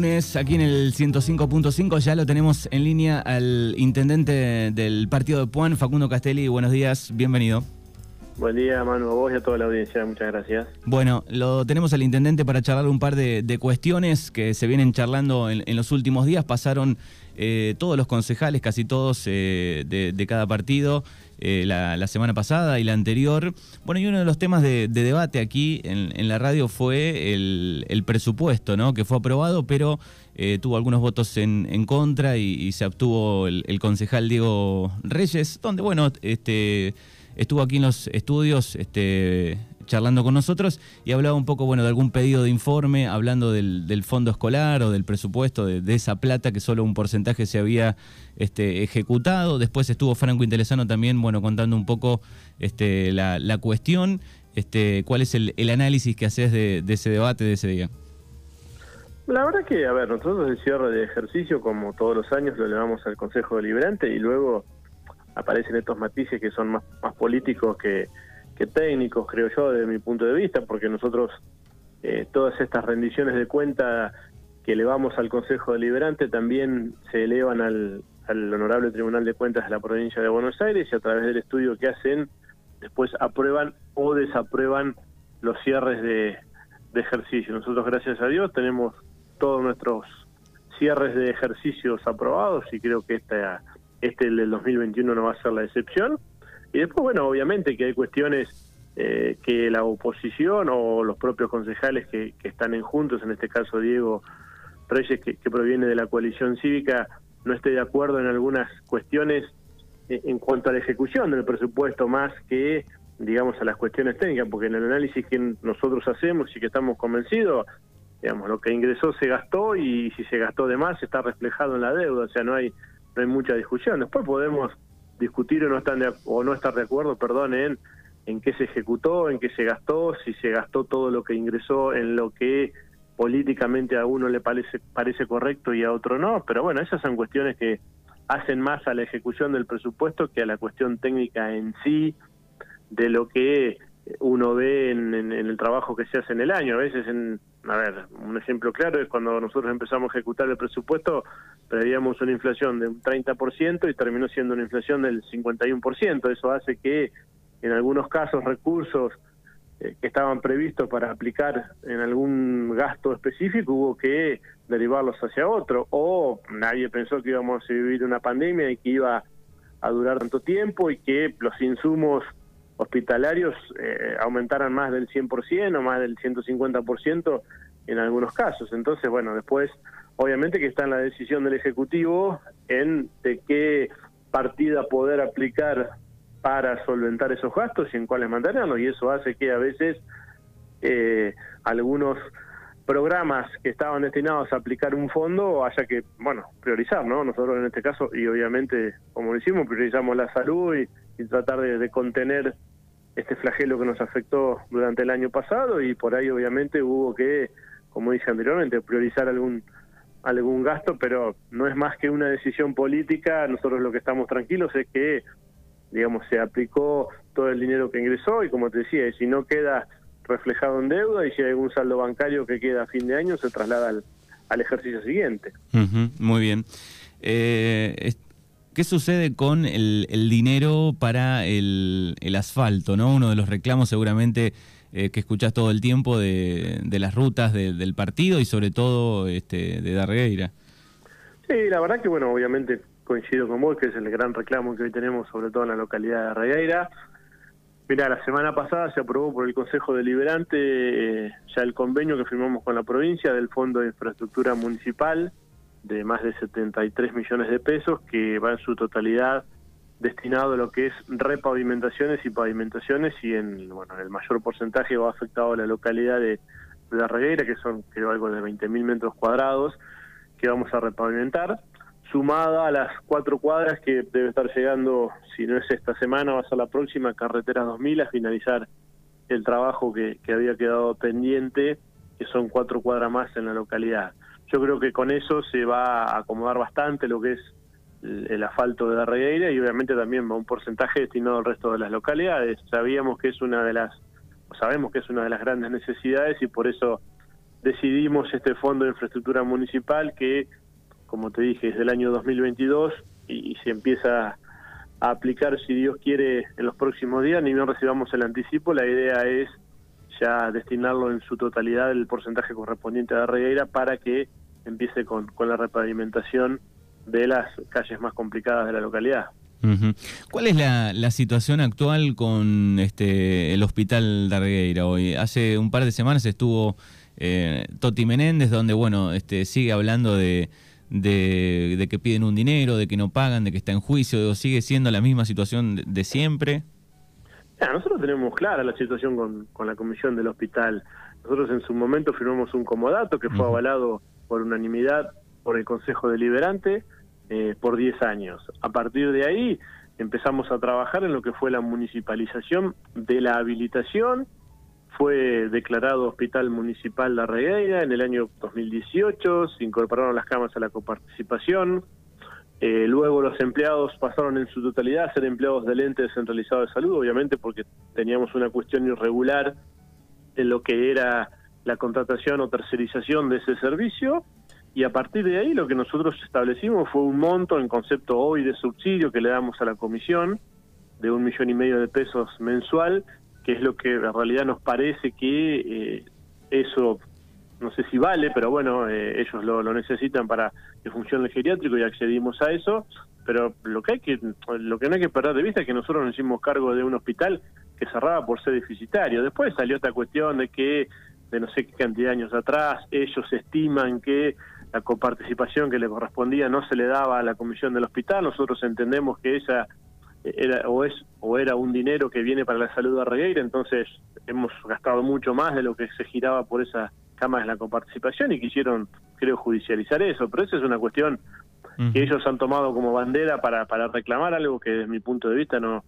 lunes aquí en el 105.5. Ya lo tenemos en línea al intendente del partido de Puan, Facundo Castelli. Buenos días, bienvenido. Buen día, Manu, a vos y a toda la audiencia. Muchas gracias. Bueno, lo tenemos al intendente para charlar un par de, cuestiones que se vienen charlando en, los últimos días. Pasaron eh, todos los concejales, casi todos eh, de, cada partido, eh, la, semana pasada y la anterior. Bueno, y uno de los temas de, debate aquí en, la radio fue el, presupuesto, ¿no? Que fue aprobado, pero tuvo algunos votos en, contra y, y, se obtuvo el, el concejal Diego Reyes, donde, bueno, este estuvo aquí en los estudios este, charlando con nosotros y hablaba un poco bueno, de algún pedido de informe, hablando del, fondo escolar o del presupuesto, de, esa plata que solo un porcentaje se había este, ejecutado. Después estuvo Franco Interesano también bueno, contando un poco este, la, cuestión. Este, ¿Cuál es el, análisis que haces de, ese debate de ese día? La verdad que, a ver, nosotros el cierre de ejercicio, como todos los años, lo llevamos al Consejo Deliberante y luego aparecen estos matices que son más políticos que, técnicos, creo yo, desde mi punto de vista, porque nosotros eh, todas estas rendiciones de cuenta que elevamos al Consejo Deliberante también se elevan al, Honorable Tribunal de Cuentas de la provincia de Buenos Aires y a través del estudio que hacen después aprueban o desaprueban los cierres de, de ejercicio. Nosotros, gracias a Dios, tenemos todos nuestros cierres de ejercicios aprobados y creo que esta este el del 2021 no va a ser la excepción. Y después, bueno, obviamente que hay cuestiones eh, que la oposición o los propios concejales que, están en juntos, en este caso Diego Reyes, que, proviene de la coalición cívica, no esté de acuerdo en algunas cuestiones eh, en cuanto a la ejecución del presupuesto más que digamos a las cuestiones técnicas porque en el análisis que nosotros hacemos y que estamos convencidos digamos lo que ingresó se gastó y si se gastó de más está reflejado en la deuda o sea no hay no hay mucha discusión. Después podemos discutir o no, están o no estar de acuerdo, perdón, en, en qué se ejecutó, en qué se gastó, si se gastó todo lo que ingresó en lo que políticamente a uno le parece, parece correcto y a otro no, pero bueno, esas son cuestiones que hacen más a la ejecución del presupuesto que a la cuestión técnica en sí de lo que uno ve en, el trabajo que se hace en el año. A veces, en, a ver, un ejemplo claro es cuando nosotros empezamos a ejecutar el presupuesto, prevíamos una inflación de un 30% y terminó siendo una inflación del 51%. Eso hace que en algunos casos recursos eh, que estaban previstos para aplicar en algún gasto específico hubo que derivarlos hacia otro. O nadie pensó que íbamos a vivir una pandemia y que iba a durar tanto tiempo y que los insumos hospitalarios eh, aumentaran más del 100% o más del 150% en algunos casos. Entonces, bueno, después, obviamente que está en la decisión del Ejecutivo en de qué partida poder aplicar para solventar esos gastos y en cuáles mantenerlos, y eso hace que a veces eh, algunos programas que estaban destinados a aplicar un fondo haya que, bueno, priorizar, ¿no? Nosotros en este caso, y obviamente, como lo hicimos, priorizamos la salud y, tratar de contener este flagelo que nos afectó durante el año pasado y por ahí obviamente hubo que, como dije anteriormente, priorizar algún algún gasto, pero no es más que una decisión política. Nosotros lo que estamos tranquilos es que, digamos, se aplicó todo el dinero que ingresó y como te decía, si no queda reflejado en deuda y si hay algún saldo bancario que queda a fin de año, se traslada al, al ejercicio siguiente. muy bien. Eh, ¿Qué sucede con el, dinero para el, asfalto? ¿no? Uno de los reclamos seguramente eh, que escuchás todo el tiempo de, las rutas del partido y sobre todo este, de Darregueira. Sí, la verdad que bueno, obviamente coincido con vos que es el gran reclamo que hoy tenemos sobre todo en la localidad de Darregueira. Mira, la semana pasada se aprobó por el Consejo Deliberante eh, ya el convenio que firmamos con la provincia del Fondo de Infraestructura Municipal de más de 73 millones de pesos que va en su totalidad destinado a lo que es repavimentaciones y pavimentaciones y en bueno el mayor porcentaje va afectado a la localidad de, La Reguera que son creo algo de 20.000 metros cuadrados que vamos a repavimentar. Sumada a las cuatro cuadras que debe estar llegando si no es esta semana va a ser la próxima carretera 2000 a finalizar el trabajo que, que había quedado pendiente que son cuatro cuadras más en la localidad yo creo que con eso se va a acomodar bastante lo que es el asfalto de la Regueira y obviamente también va un porcentaje destinado al resto de las localidades. Sabíamos que es una de las, sabemos que es una de las grandes necesidades y por eso decidimos este fondo de infraestructura municipal que, como te dije, es del año 2022 y, y se empieza a aplicar, si Dios quiere, en los próximos días, ni bien recibamos el anticipo, la idea es ya destinarlo en su totalidad el porcentaje correspondiente a Regueira para que empiece con, con la repavimentación de las calles más complicadas de la localidad. ¿Cuál es la, la, situación actual con este el hospital de Regueira hoy? Hace un par de semanas estuvo eh, Toti Menéndez, donde bueno, este sigue hablando de, de, que piden un dinero, de que no pagan, de que está en juicio, sigue siendo la misma situación de, siempre. nosotros tenemos clara la situación con, con, la comisión del hospital. Nosotros en su momento firmamos un comodato que fue avalado por unanimidad por el Consejo Deliberante eh, por 10 años. A partir de ahí empezamos a trabajar en lo que fue la municipalización de la habilitación. Fue declarado Hospital Municipal La Regueira en el año 2018, se incorporaron las camas a la coparticipación. Eh, luego los empleados pasaron en su totalidad a ser empleados del ente descentralizado de salud, obviamente porque teníamos una cuestión irregular en lo que era la contratación o tercerización de ese servicio y a partir de ahí lo que nosotros establecimos fue un monto en concepto hoy de subsidio que le damos a la comisión de un millón y medio de pesos mensual, que es lo que en realidad nos parece que eh, eso, no sé si vale, pero bueno, eh, ellos lo, lo, necesitan para que funcione el geriátrico y accedimos a eso, pero lo que hay que lo que no hay que perder de vista es que nosotros nos hicimos cargo de un hospital que cerraba por ser deficitario. Después salió esta cuestión de que de no sé qué cantidad de años atrás ellos estiman que la coparticipación que le correspondía no se le daba a la comisión del hospital. Nosotros entendemos que esa era o es o era un dinero que viene para la salud de Regueira, entonces hemos gastado mucho más de lo que se giraba por esa cama de la coparticipación y quisieron, creo, judicializar eso. Pero esa es una cuestión que ellos han tomado como bandera para, para reclamar algo que desde mi punto de vista no,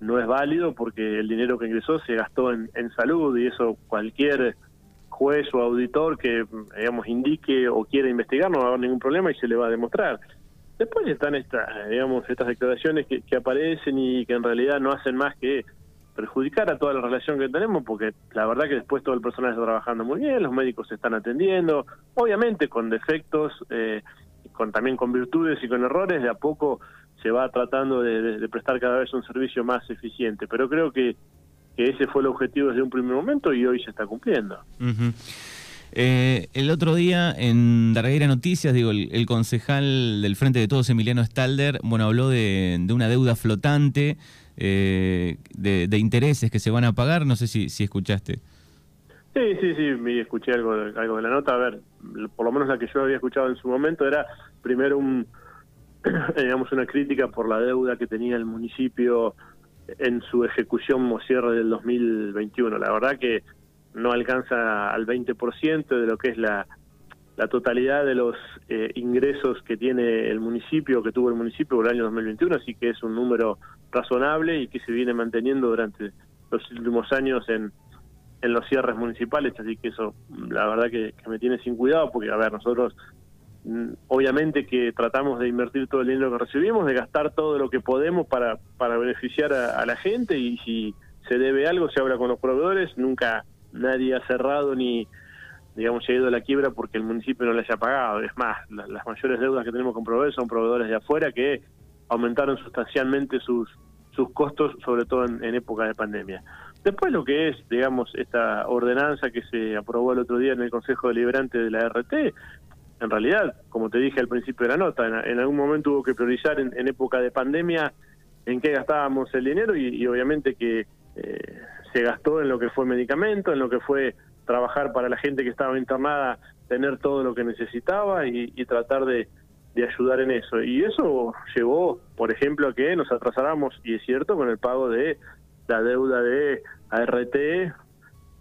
no es válido porque el dinero que ingresó se gastó en, en salud y eso cualquier juez o auditor que, digamos, indique o quiera investigar, no va a haber ningún problema y se le va a demostrar. Después están estas, digamos, estas declaraciones que, aparecen y que en realidad no hacen más que perjudicar a toda la relación que tenemos, porque la verdad que después todo el personal está trabajando muy bien, los médicos se están atendiendo, obviamente con defectos, eh, con también con virtudes y con errores, de a poco se va tratando de prestar cada vez un servicio más eficiente, pero creo que que ese fue el objetivo desde un primer momento y hoy se está cumpliendo. Eh, el otro día en Darguera Noticias, digo, el, concejal del Frente de Todos, Emiliano Stalder, bueno, habló de, una deuda flotante, eh, de, intereses que se van a pagar, no sé si, si escuchaste. Sí, sí, sí, escuché algo, algo de la nota, a ver, por lo menos la que yo había escuchado en su momento era primero un, digamos, una crítica por la deuda que tenía el municipio en su ejecución o cierre del 2021. La verdad que no alcanza al 20% de lo que es la, la totalidad de los eh, ingresos que tiene el municipio, que tuvo el municipio por el año 2021, así que es un número razonable y que se viene manteniendo durante los últimos años en, en los cierres municipales, así que eso la verdad que, me tiene sin cuidado, porque a ver, nosotros obviamente que tratamos de invertir todo el dinero que recibimos, de gastar todo lo que podemos para, para beneficiar a, la gente y si se debe algo se habla con los proveedores, nunca nadie ha cerrado ni digamos ha ido a la quiebra porque el municipio no les haya pagado, es más, las mayores deudas que tenemos con proveedores son proveedores de afuera que aumentaron sustancialmente sus sus costos, sobre todo en, en época de pandemia. Después lo que es, digamos, esta ordenanza que se aprobó el otro día en el Consejo Deliberante de la RT, en realidad, como te dije al principio de la nota, en, algún momento hubo que priorizar en, época de pandemia en qué gastábamos el dinero y, obviamente que eh, se gastó en lo que fue medicamento, en lo que fue trabajar para la gente que estaba internada, tener todo lo que necesitaba y, tratar de, ayudar en eso. Y eso llevó, por ejemplo, a que nos atrasáramos, y es cierto, con el pago de la deuda de ART.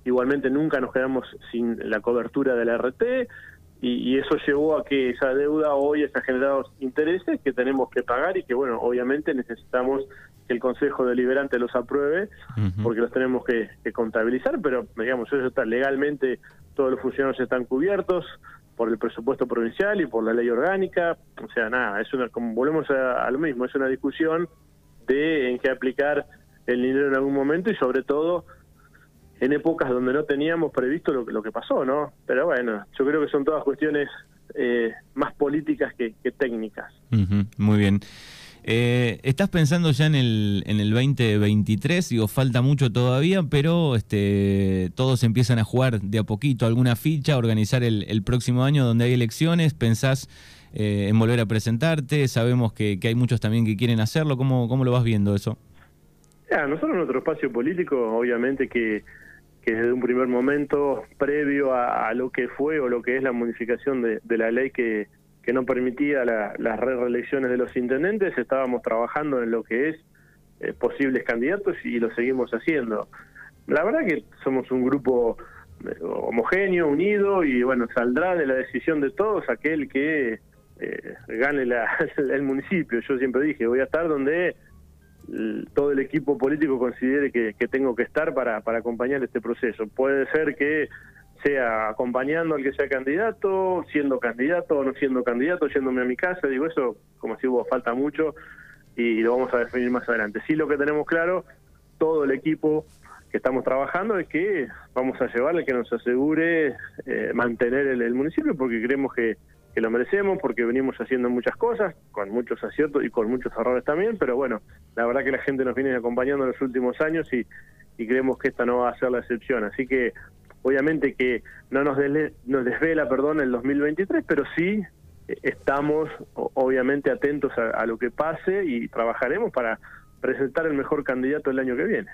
Igualmente nunca nos quedamos sin la cobertura de la ART y, eso llevó a que esa deuda hoy está generando intereses que tenemos que pagar y que, bueno, obviamente necesitamos que el Consejo Deliberante los apruebe porque los tenemos que, contabilizar, pero, digamos, eso está legalmente, todos los funcionarios están cubiertos por el presupuesto provincial y por la ley orgánica, o sea, nada, es una, como volvemos a, a lo mismo, es una discusión de en qué aplicar el dinero en algún momento y sobre todo en épocas donde no teníamos previsto lo, lo que pasó, ¿no? Pero bueno, yo creo que son todas cuestiones eh, más políticas que, técnicas. muy bien. Eh, ¿Estás pensando ya en el, en el 2023? Digo, falta mucho todavía, pero este, todos empiezan a jugar de a poquito alguna ficha, organizar el, próximo año donde hay elecciones. ¿Pensás eh, en volver a presentarte? Sabemos que, hay muchos también que quieren hacerlo. ¿Cómo, cómo lo vas viendo eso? Ya, nosotros en nuestro espacio político, obviamente que, desde un primer momento, previo a, lo que fue o lo que es la modificación de la ley que que no permitía las reelecciones de los intendentes, estábamos trabajando en lo que es eh, posibles candidatos y lo seguimos haciendo. La verdad que somos un grupo eh, homogéneo, unido y bueno, saldrá de la decisión de todos aquel que eh, gane el municipio. Yo siempre dije, voy a estar donde todo el equipo político considere que, tengo que estar para, para acompañar este proceso. Puede ser que sea acompañando al que sea candidato, siendo candidato o no siendo candidato, yéndome a mi casa, digo eso, como si hubo falta mucho y lo vamos a definir más adelante. Sí lo que tenemos claro, todo el equipo que estamos trabajando es que vamos a llevarle que nos asegure eh, mantener el, municipio porque creemos que, que lo merecemos, porque venimos haciendo muchas cosas, con muchos aciertos y con muchos errores también, pero bueno, la verdad que la gente nos viene acompañando en los últimos años y, y creemos que esta no va a ser la excepción. Así que obviamente que no nos, nos desvela perdón, el 2023, pero sí eh, estamos obviamente atentos a, lo que pase y trabajaremos para presentar el mejor candidato el año que viene.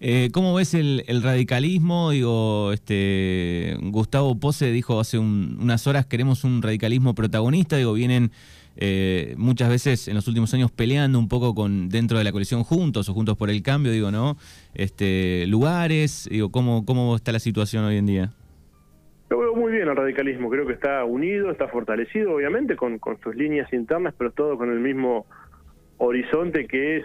Eh, ¿Cómo ves el, radicalismo? Digo, este Gustavo Pose dijo hace unas horas queremos un radicalismo protagonista. Digo, vienen eh, muchas veces en los últimos años peleando un poco con dentro de la coalición Juntos o Juntos por el Cambio, digo, ¿no? Este, lugares, digo, ¿cómo, cómo está la situación hoy en día? Lo veo muy bien el radicalismo, creo que está unido, está fortalecido, obviamente, con, con sus líneas internas, pero todo con el mismo horizonte que es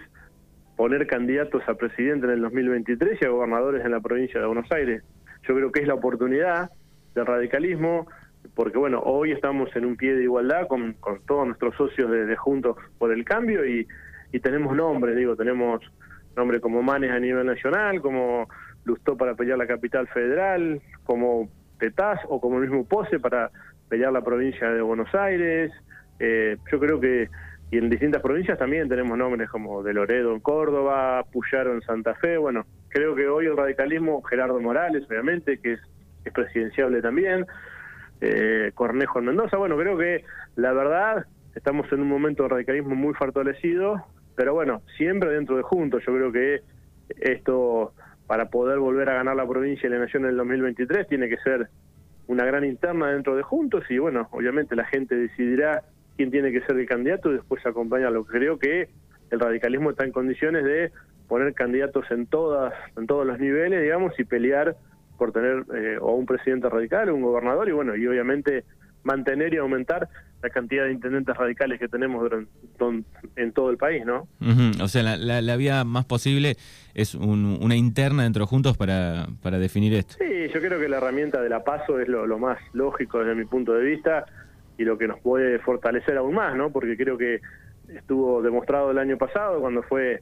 poner candidatos a presidente en el 2023 y a gobernadores en la provincia de Buenos Aires. Yo creo que es la oportunidad del radicalismo, porque bueno, hoy estamos en un pie de igualdad con, todos nuestros socios de, Juntos por el Cambio y, y tenemos nombres, digo, tenemos nombres como Manes a nivel nacional, como Lustó para pelear la capital federal, como Tetaz o como el mismo Pose para pelear la provincia de Buenos Aires. Eh, yo creo que, y en distintas provincias también tenemos nombres como de Loredo en Córdoba, Puyaro en Santa Fe. Bueno, creo que hoy el radicalismo, Gerardo Morales, obviamente, que es, es presidenciable también eh, Cornejo en Mendoza. Bueno, creo que la verdad estamos en un momento de radicalismo muy fortalecido, pero bueno, siempre dentro de Juntos. Yo creo que esto, para poder volver a ganar la provincia y la nación en el 2023, tiene que ser una gran interna dentro de Juntos y bueno, obviamente la gente decidirá quién tiene que ser el candidato y después acompañarlo. Creo que el radicalismo está en condiciones de poner candidatos en todas en todos los niveles, digamos, y pelear por tener eh, o un presidente radical o un gobernador y bueno, y obviamente mantener y aumentar la cantidad de intendentes radicales que tenemos en todo el país, ¿no? O sea, la, vía más posible es una interna dentro juntos para, para definir esto. Sí, yo creo que la herramienta de la PASO es lo, más lógico desde mi punto de vista y lo que nos puede fortalecer aún más, ¿no? Porque creo que estuvo demostrado el año pasado cuando fue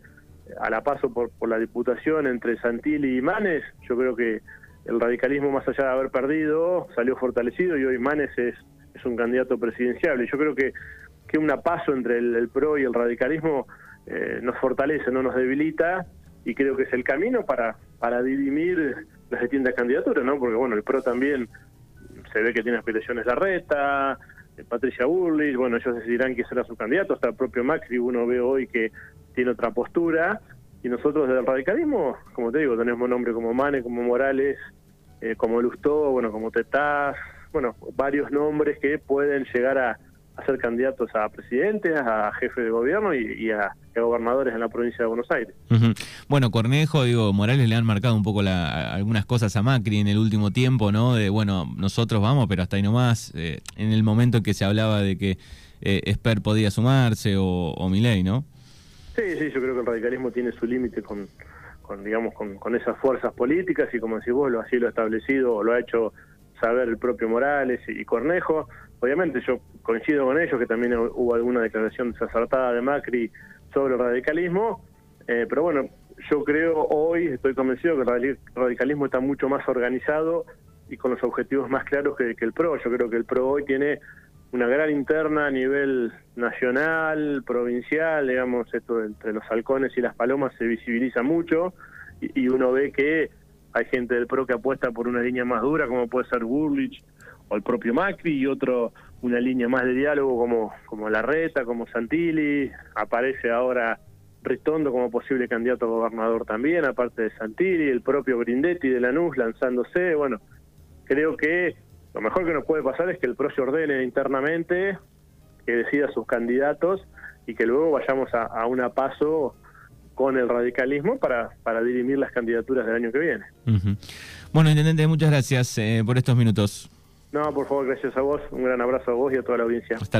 a la paso por, por la diputación entre Santilli y Manes, yo creo que el radicalismo, más allá de haber perdido, salió fortalecido y hoy Manes es, un candidato presidencial. Y yo creo que, que un paso entre el, PRO y el radicalismo eh, nos fortalece, no nos debilita, y creo que es el camino para, para dirimir las distintas candidaturas, ¿no? Porque, bueno, el PRO también se ve que tiene aspiraciones la reta, Patricia Burley, bueno, ellos decidirán quién será su candidato, hasta el propio Macri, uno ve hoy que tiene otra postura, y nosotros desde el radicalismo, como te digo, tenemos nombres como Mane, como Morales, eh, como Lustó, bueno, como Tetaz, bueno, varios nombres que pueden llegar a, ser candidatos a presidentes, a jefe de gobierno y, a, gobernadores en la provincia de Buenos Aires. Bueno, Cornejo, digo, Morales le han marcado un poco la, algunas cosas a Macri en el último tiempo, ¿no? De, bueno, nosotros vamos, pero hasta ahí nomás, eh, en el momento en que se hablaba de que eh, Esper podía sumarse o, o Milei, ¿no? Sí, sí, yo creo que el radicalismo tiene su límite con, con, digamos, con, con, esas fuerzas políticas y como decís vos, lo, así lo ha establecido, lo ha hecho saber el propio Morales y, Cornejo. Obviamente yo coincido con ellos que también hubo alguna declaración desacertada de Macri sobre el radicalismo, eh, pero bueno, yo creo hoy, estoy convencido que el radicalismo está mucho más organizado y con los objetivos más claros que, el PRO. Yo creo que el PRO hoy tiene una gran interna a nivel nacional, provincial, digamos, esto entre los halcones y las palomas se visibiliza mucho y, uno ve que hay gente del PRO que apuesta por una línea más dura, como puede ser Burlich o el propio Macri, y otro una línea más de diálogo como, como Larreta, como Santilli, aparece ahora Ritondo como posible candidato a gobernador también, aparte de Santilli, el propio Grindetti de Lanús lanzándose, bueno, creo que lo mejor que nos puede pasar es que el PRO se ordene internamente, que decida sus candidatos y que luego vayamos a, a un paso con el radicalismo para, para dirimir las candidaturas del año que viene. Bueno, Intendente, muchas gracias eh, por estos minutos. No, por favor, gracias a vos. Un gran abrazo a vos y a toda la audiencia. Hasta luego.